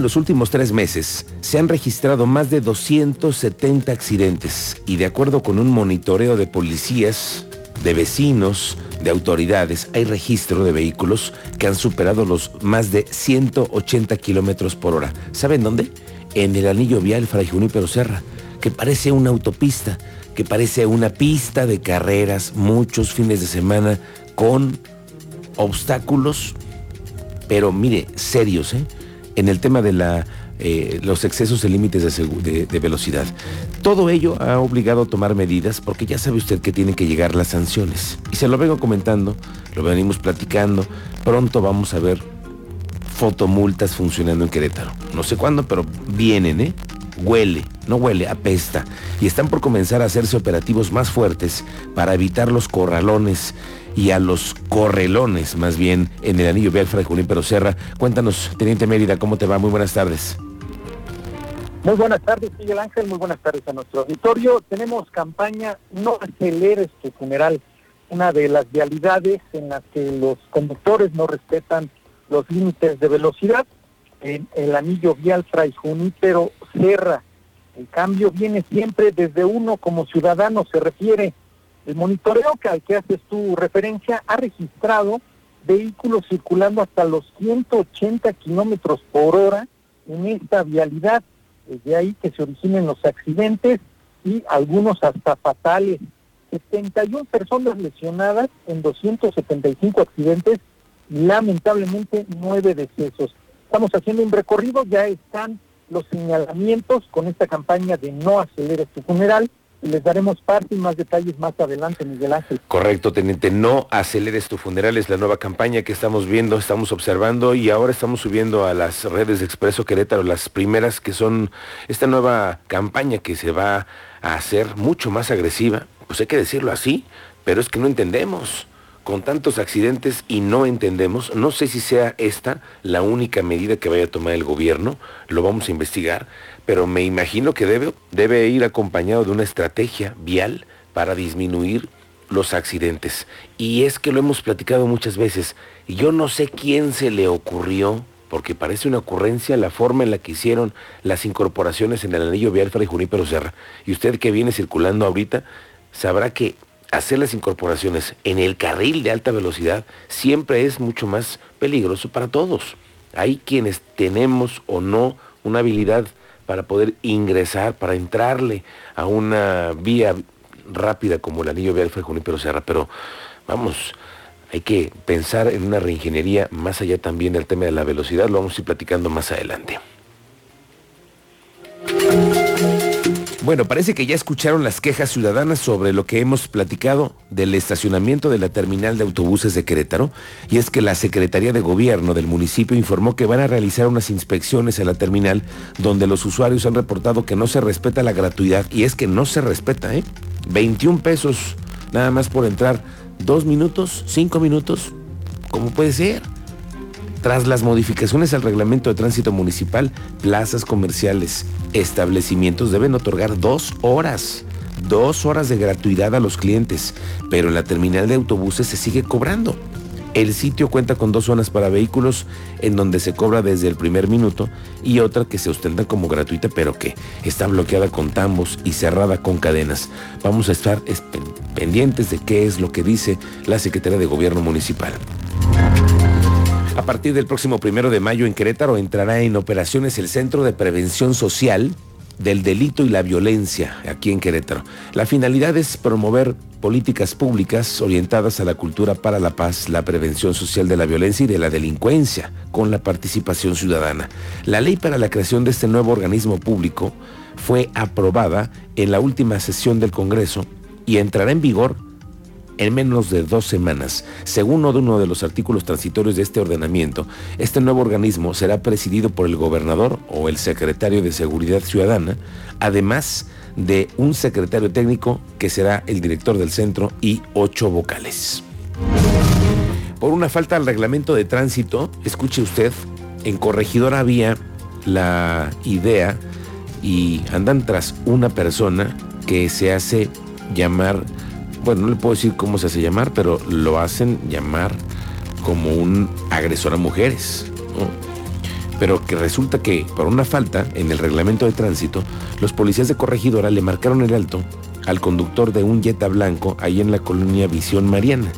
En los últimos tres meses se han registrado más de 270 accidentes y de acuerdo con un monitoreo de policías, de vecinos, de autoridades, hay registro de vehículos que han superado los más de 180 kilómetros por hora. ¿Saben dónde? En el anillo vial Fray Junípero Serra, que parece una autopista, que parece una pista de carreras, muchos fines de semana con obstáculos, pero mire, serios, ¿eh? En el tema de la, eh, los excesos de límites de, de, velocidad. Todo ello ha obligado a tomar medidas porque ya sabe usted que tienen que llegar las sanciones. Y se lo vengo comentando, lo venimos platicando. Pronto vamos a ver fotomultas funcionando en Querétaro. No sé cuándo, pero vienen, ¿eh? Huele, no huele, apesta. Y están por comenzar a hacerse operativos más fuertes para evitar los corralones y a los correlones, más bien, en el anillo vial Fray Pero Serra. Cuéntanos, Teniente Mérida, ¿cómo te va? Muy buenas tardes. Muy buenas tardes, Miguel Ángel. Muy buenas tardes a nuestro auditorio. Tenemos campaña No aceleres tu funeral, una de las vialidades en las que los conductores no respetan los límites de velocidad. En el anillo vial Fray Junípero Serra. El cambio viene siempre desde uno como ciudadano, se refiere el monitoreo que al que haces tu referencia ha registrado vehículos circulando hasta los 180 kilómetros por hora en esta vialidad. De ahí que se originen los accidentes y algunos hasta fatales. 71 personas lesionadas en 275 accidentes y lamentablemente nueve decesos. Estamos haciendo un recorrido, ya están los señalamientos con esta campaña de no aceleres tu funeral les daremos parte y más detalles más adelante, Miguel Ángel. Correcto, teniente. No aceleres tu funeral, es la nueva campaña que estamos viendo, estamos observando y ahora estamos subiendo a las redes de Expreso Querétaro las primeras que son esta nueva campaña que se va a hacer mucho más agresiva. Pues hay que decirlo así, pero es que no entendemos con tantos accidentes y no entendemos, no sé si sea esta la única medida que vaya a tomar el gobierno, lo vamos a investigar, pero me imagino que debe, debe ir acompañado de una estrategia vial para disminuir los accidentes. Y es que lo hemos platicado muchas veces, y yo no sé quién se le ocurrió, porque parece una ocurrencia la forma en la que hicieron las incorporaciones en el anillo vial Fray Junípero Serra. Y usted que viene circulando ahorita, sabrá que hacer las incorporaciones en el carril de alta velocidad siempre es mucho más peligroso para todos. Hay quienes tenemos o no una habilidad para poder ingresar, para entrarle a una vía rápida como el anillo vial Fray Junípero Serra, pero vamos, hay que pensar en una reingeniería más allá también del tema de la velocidad, lo vamos a ir platicando más adelante. Bueno, parece que ya escucharon las quejas ciudadanas sobre lo que hemos platicado del estacionamiento de la terminal de autobuses de Querétaro, y es que la Secretaría de Gobierno del municipio informó que van a realizar unas inspecciones en la terminal donde los usuarios han reportado que no se respeta la gratuidad, y es que no se respeta, ¿eh? 21 pesos nada más por entrar, dos minutos, cinco minutos, ¿cómo puede ser? Tras las modificaciones al reglamento de tránsito municipal, plazas comerciales, establecimientos deben otorgar dos horas, dos horas de gratuidad a los clientes, pero en la terminal de autobuses se sigue cobrando. El sitio cuenta con dos zonas para vehículos en donde se cobra desde el primer minuto y otra que se ostenta como gratuita pero que está bloqueada con tambos y cerrada con cadenas. Vamos a estar pendientes de qué es lo que dice la Secretaría de Gobierno Municipal. A partir del próximo primero de mayo en Querétaro entrará en operaciones el Centro de Prevención Social del Delito y la Violencia aquí en Querétaro. La finalidad es promover políticas públicas orientadas a la cultura para la paz, la prevención social de la violencia y de la delincuencia con la participación ciudadana. La ley para la creación de este nuevo organismo público fue aprobada en la última sesión del Congreso y entrará en vigor en menos de dos semanas. Según uno de los artículos transitorios de este ordenamiento, este nuevo organismo será presidido por el gobernador o el secretario de Seguridad Ciudadana, además de un secretario técnico que será el director del centro y ocho vocales. Por una falta al reglamento de tránsito, escuche usted, en Corregidor había la idea y andan tras una persona que se hace llamar bueno, no le puedo decir cómo se hace llamar, pero lo hacen llamar como un agresor a mujeres. pero que resulta que por una falta en el reglamento de tránsito, los policías de corregidora le marcaron el alto al conductor de un Jetta blanco ahí en la colonia Visión Mariana.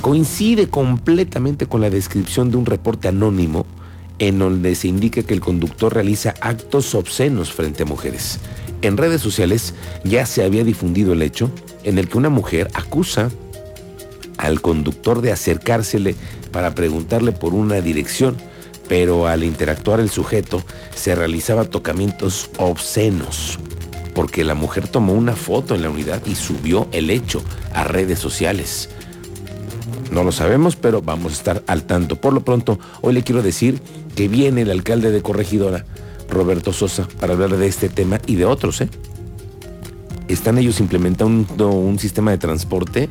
Coincide completamente con la descripción de un reporte anónimo en donde se indica que el conductor realiza actos obscenos frente a mujeres. En redes sociales ya se había difundido el hecho en el que una mujer acusa al conductor de acercársele para preguntarle por una dirección, pero al interactuar el sujeto se realizaba tocamientos obscenos, porque la mujer tomó una foto en la unidad y subió el hecho a redes sociales. No lo sabemos, pero vamos a estar al tanto. Por lo pronto, hoy le quiero decir que viene el alcalde de Corregidora, Roberto Sosa, para hablar de este tema y de otros. ¿eh? Están ellos implementando un sistema de transporte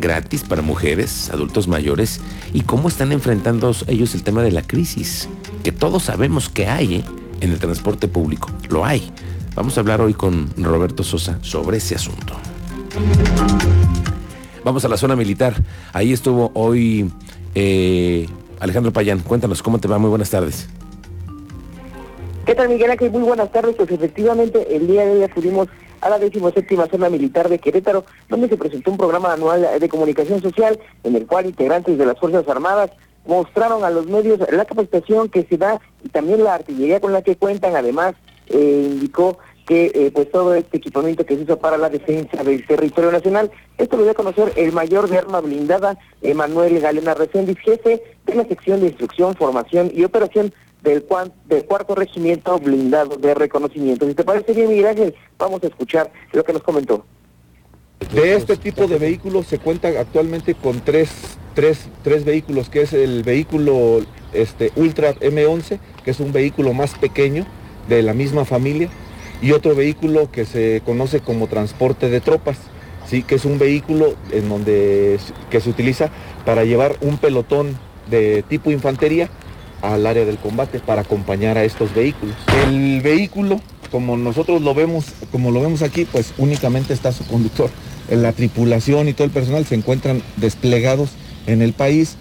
gratis para mujeres, adultos mayores, y cómo están enfrentando ellos el tema de la crisis, que todos sabemos que hay ¿eh? en el transporte público, lo hay. Vamos a hablar hoy con Roberto Sosa sobre ese asunto. Vamos a la zona militar. Ahí estuvo hoy eh, Alejandro Payán. Cuéntanos, ¿cómo te va? Muy buenas tardes. ¿Qué tal, Miguel Ángel? Muy buenas tardes. Pues efectivamente, el día de hoy acudimos a la 17 zona militar de Querétaro, donde se presentó un programa anual de comunicación social en el cual integrantes de las Fuerzas Armadas mostraron a los medios la capacitación que se da y también la artillería con la que cuentan. Además, eh, indicó que eh, pues todo este equipamiento que se hizo para la defensa del territorio nacional, esto lo dio a conocer el mayor de arma blindada, Emanuel Galena Reséndiz, jefe de la sección de instrucción, formación y operación del, del cuarto regimiento blindado de reconocimiento. Si te parece bien, Miguel Ángel, vamos a escuchar lo que nos comentó. De este tipo de vehículos se cuenta actualmente con tres, tres, tres vehículos, que es el vehículo este, Ultra M11, que es un vehículo más pequeño de la misma familia, y otro vehículo que se conoce como transporte de tropas, ¿sí? que es un vehículo en donde, que se utiliza para llevar un pelotón de tipo infantería al área del combate para acompañar a estos vehículos. El vehículo, como nosotros lo vemos, como lo vemos aquí, pues únicamente está su conductor. La tripulación y todo el personal se encuentran desplegados en el país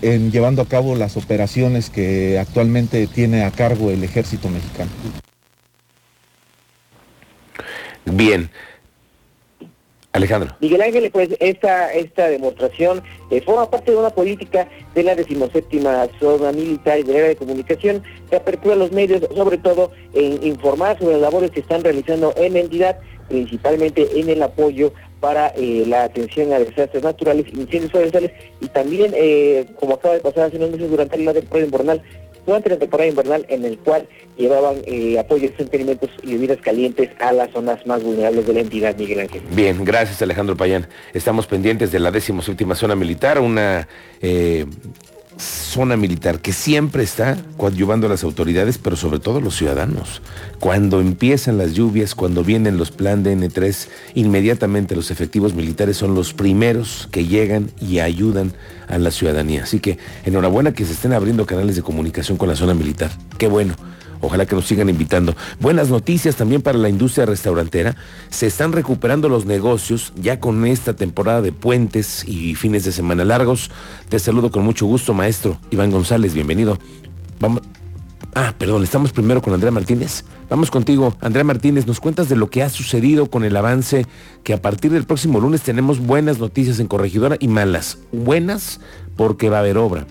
llevando a cabo las operaciones que actualmente tiene a cargo el ejército mexicano. Bien. Alejandro. Miguel Ángel, pues esta, esta demostración eh, forma parte de una política de la decimoséptima zona militar y de la de comunicación que apertura los medios, sobre todo en informar sobre las labores que están realizando en la entidad, principalmente en el apoyo para eh, la atención a desastres naturales, incendios forestales y también, eh, como acaba de pasar hace unos meses durante la temporada invernal, durante la temporada invernal en el cual llevaban eh, apoyos, alimentos y bebidas calientes a las zonas más vulnerables de la entidad, Miguel Ángel. Bien, gracias Alejandro Payán. Estamos pendientes de la última zona militar, una eh, zona militar que siempre está coadyuvando a las autoridades, pero sobre todo a los ciudadanos. Cuando empiezan las lluvias, cuando vienen los plan de N3, inmediatamente los efectivos militares son los primeros que llegan y ayudan a la ciudadanía. Así que enhorabuena que se estén abriendo canales de comunicación con la zona militar. Qué bueno. Ojalá que nos sigan invitando. Buenas noticias también para la industria restaurantera. Se están recuperando los negocios ya con esta temporada de puentes y fines de semana largos. Te saludo con mucho gusto, maestro Iván González. Bienvenido. Vamos. Ah, perdón, estamos primero con Andrea Martínez. Vamos contigo, Andrea Martínez, nos cuentas de lo que ha sucedido con el avance, que a partir del próximo lunes tenemos buenas noticias en Corregidora y malas. Buenas porque va a haber obra,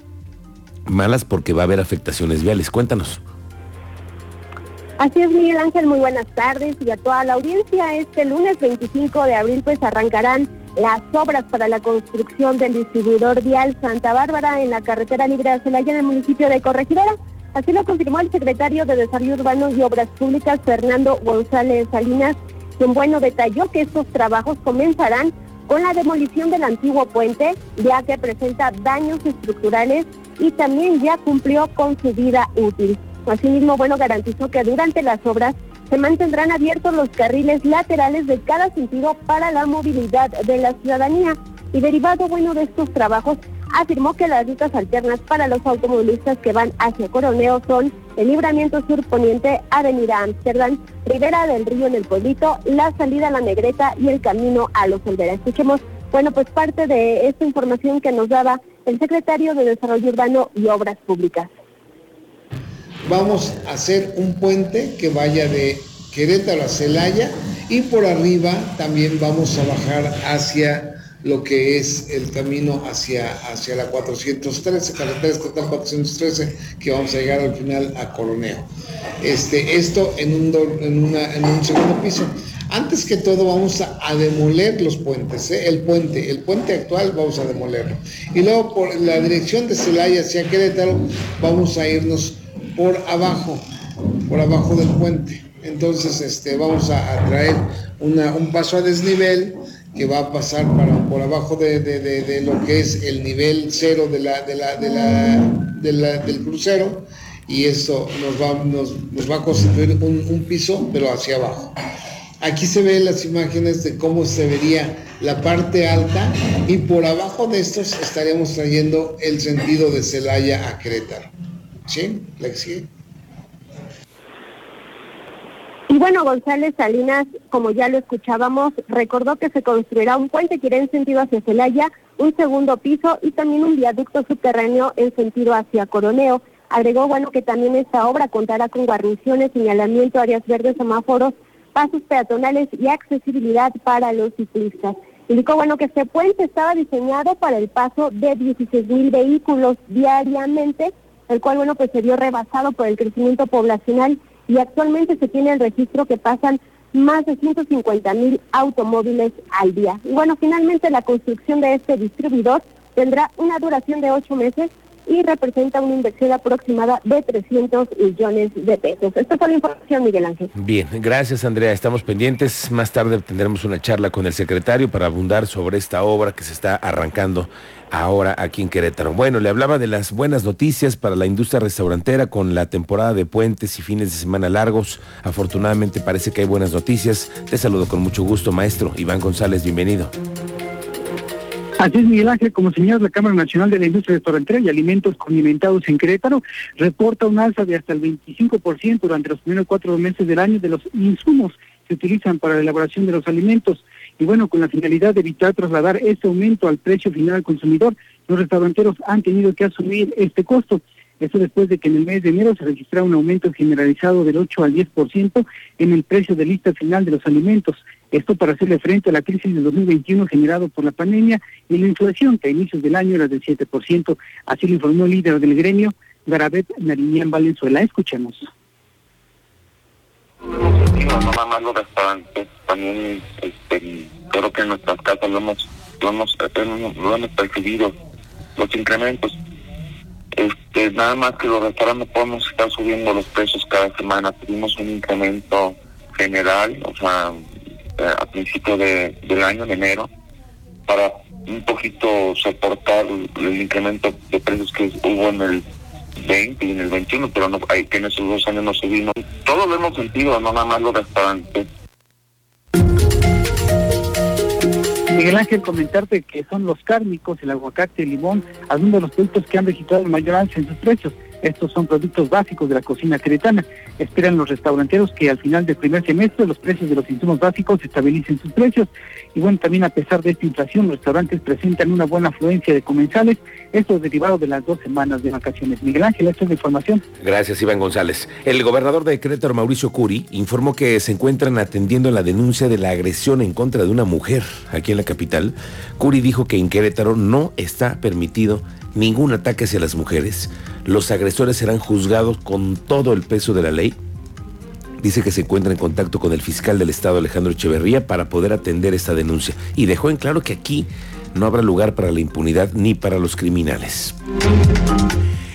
malas porque va a haber afectaciones viales. Cuéntanos. Así es, Miguel Ángel, muy buenas tardes y a toda la audiencia. Este lunes 25 de abril pues arrancarán las obras para la construcción del distribuidor vial Santa Bárbara en la carretera libre de Celaya en el municipio de Corregidora. Así lo confirmó el secretario de Desarrollo Urbano y Obras Públicas, Fernando González Salinas, quien bueno detalló que estos trabajos comenzarán con la demolición del antiguo puente, ya que presenta daños estructurales y también ya cumplió con su vida útil. Asimismo, bueno, garantizó que durante las obras se mantendrán abiertos los carriles laterales de cada sentido para la movilidad de la ciudadanía. Y derivado, bueno, de estos trabajos, afirmó que las rutas alternas para los automovilistas que van hacia Coroneo son el libramiento sur poniente, Avenida Amsterdam, Ribera del Río en el Pueblito, la salida a la Negreta y el camino a los Olvera. Escuchemos, bueno, pues parte de esta información que nos daba el secretario de Desarrollo Urbano y Obras Públicas vamos a hacer un puente que vaya de Querétaro a Celaya y por arriba también vamos a bajar hacia lo que es el camino hacia, hacia la 413, carretera estatal 413, que vamos a llegar al final a Coroneo. Este, esto en un, en, en un segundo piso. Antes que todo vamos a, demoler los puentes, ¿eh? el puente, el puente actual vamos a demolerlo. Y luego por la dirección de Celaya hacia Querétaro vamos a irnos por abajo, por abajo del puente. Entonces este, vamos a, traer un paso a desnivel que va a pasar para, por abajo de, lo que es el nivel cero de la, del crucero y eso nos va, nos, va a constituir un, un piso, pero hacia abajo. Aquí se ven las imágenes de cómo se vería la parte alta y por abajo de estos estaríamos trayendo el sentido de Celaya a Querétaro. ¿Sí? ¿La Y bueno, González Salinas, como ya lo escuchábamos, recordó que se construirá un puente que irá en sentido hacia Celaya, un segundo piso y también un viaducto subterráneo en sentido hacia Coroneo. Agregó, bueno, que también esta obra contará con guarniciones, señalamiento, áreas verdes, semáforos pasos peatonales y accesibilidad para los ciclistas. Indicó, bueno, que este puente estaba diseñado para el paso de 16 mil vehículos diariamente, el cual, bueno, pues se vio rebasado por el crecimiento poblacional y actualmente se tiene el registro que pasan más de 150 mil automóviles al día. Y bueno, finalmente la construcción de este distribuidor tendrá una duración de ocho meses y representa una inversión aproximada de 300 millones de pesos. Esta es la información, Miguel Ángel. Bien, gracias Andrea. Estamos pendientes. Más tarde tendremos una charla con el secretario para abundar sobre esta obra que se está arrancando ahora aquí en Querétaro. Bueno, le hablaba de las buenas noticias para la industria restaurantera con la temporada de puentes y fines de semana largos. Afortunadamente parece que hay buenas noticias. Te saludo con mucho gusto, maestro. Iván González, bienvenido. Así es, Miguel Ángel, como señala la Cámara Nacional de la Industria Restaurantera y Alimentos Condimentados en Querétaro, reporta un alza de hasta el 25% durante los primeros cuatro meses del año de los insumos que utilizan para la elaboración de los alimentos. Y bueno, con la finalidad de evitar trasladar este aumento al precio final al consumidor, los restauranteros han tenido que asumir este costo. Esto después de que en el mes de enero se registrara un aumento generalizado del 8 al 10% en el precio de lista final de los alimentos. Esto para hacerle frente a la crisis del 2021 generado por la pandemia y la inflación que a inicios del año era del 7%. Así lo informó el líder del gremio, Garabet Nariñán Valenzuela. Escuchemos. No nada más los restaurantes, también este, creo que en nuestras casas lo hemos, lo hemos, lo hemos percibido, los incrementos este, nada más que los restaurantes podemos estar subiendo los precios cada semana. Tuvimos un incremento general, o sea, eh, a principio de, del año, de enero, para un poquito soportar el, incremento de precios que hubo en el 20 y en el 21, pero no, hay, que en esos dos años no subimos. Todo lo hemos sentido, no nada más los restaurantes. Miguel Ángel, comentarte que son los cárnicos, el aguacate, el limón, algunos de los productos que han registrado el mayor alza en sus precios. Estos son productos básicos de la cocina queretana. Esperan los restauranteros que al final del primer semestre los precios de los insumos básicos estabilicen sus precios. Y bueno, también a pesar de esta inflación, los restaurantes presentan una buena afluencia de comensales. Esto es derivado de las dos semanas de vacaciones. Miguel Ángel, esta es la información. Gracias, Iván González. El gobernador de Querétaro, Mauricio Curi, informó que se encuentran atendiendo la denuncia de la agresión en contra de una mujer aquí en la capital. Curi dijo que en Querétaro no está permitido ningún ataque hacia las mujeres. Los agresores serán juzgados con todo el peso de la ley. Dice que se encuentra en contacto con el fiscal del Estado, Alejandro Echeverría, para poder atender esta denuncia. Y dejó en claro que aquí no habrá lugar para la impunidad ni para los criminales.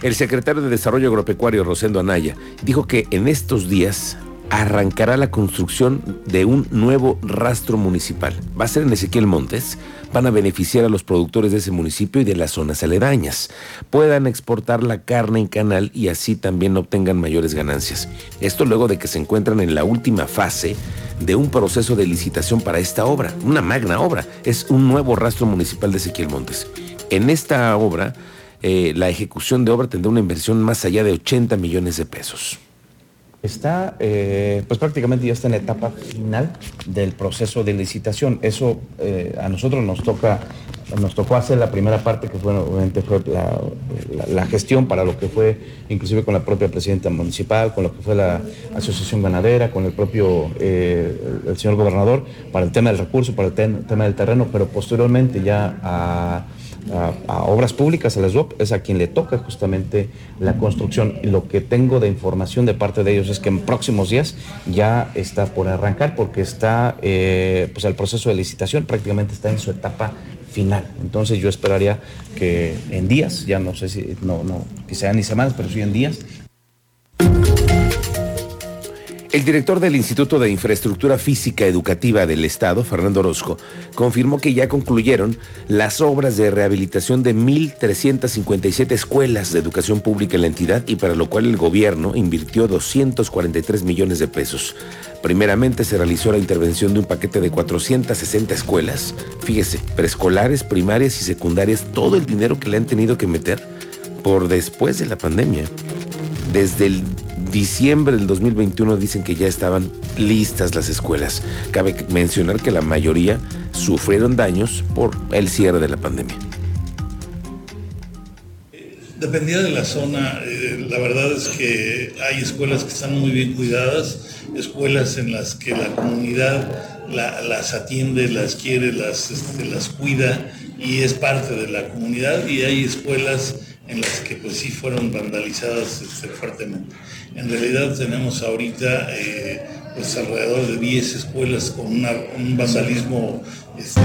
El secretario de Desarrollo Agropecuario, Rosendo Anaya, dijo que en estos días arrancará la construcción de un nuevo rastro municipal. Va a ser en Ezequiel Montes. Van a beneficiar a los productores de ese municipio y de las zonas aledañas. Puedan exportar la carne en canal y así también obtengan mayores ganancias. Esto luego de que se encuentran en la última fase de un proceso de licitación para esta obra, una magna obra. Es un nuevo rastro municipal de Ezequiel Montes. En esta obra, eh, la ejecución de obra tendrá una inversión más allá de 80 millones de pesos está, eh, pues prácticamente ya está en la etapa final del proceso de licitación. Eso eh, a nosotros nos toca nos tocó hacer la primera parte, que fue, obviamente fue la, gestión para lo que fue, inclusive con la propia presidenta municipal, con lo que fue la asociación ganadera, con el propio eh, el señor gobernador, para el tema del recurso, para el tema del terreno, pero posteriormente ya a a, obras públicas, a las UOP, es a quien le toca justamente la construcción. Lo que tengo de información de parte de ellos es que en próximos días ya está por arrancar porque está, eh, pues el proceso de licitación prácticamente está en su etapa final. Entonces yo esperaría que en días, ya no sé si, no, no, que ni semanas, pero sí en días, el director del Instituto de Infraestructura Física Educativa del Estado, Fernando Orozco, confirmó que ya concluyeron las obras de rehabilitación de 1.357 escuelas de educación pública en la entidad y para lo cual el gobierno invirtió 243 millones de pesos. Primeramente se realizó la intervención de un paquete de 460 escuelas. Fíjese, preescolares, primarias y secundarias, todo el dinero que le han tenido que meter por después de la pandemia. Desde el diciembre del 2021 dicen que ya estaban listas las escuelas. Cabe mencionar que la mayoría sufrieron daños por el cierre de la pandemia. Dependía de la zona, eh, la verdad es que hay escuelas que están muy bien cuidadas, escuelas en las que la comunidad las atiende, las quiere, las, este, las cuida y es parte de la comunidad y hay escuelas en las que pues sí fueron vandalizadas este, fuertemente. En realidad tenemos ahorita eh, pues alrededor de 10 escuelas con un vandalismo... Este,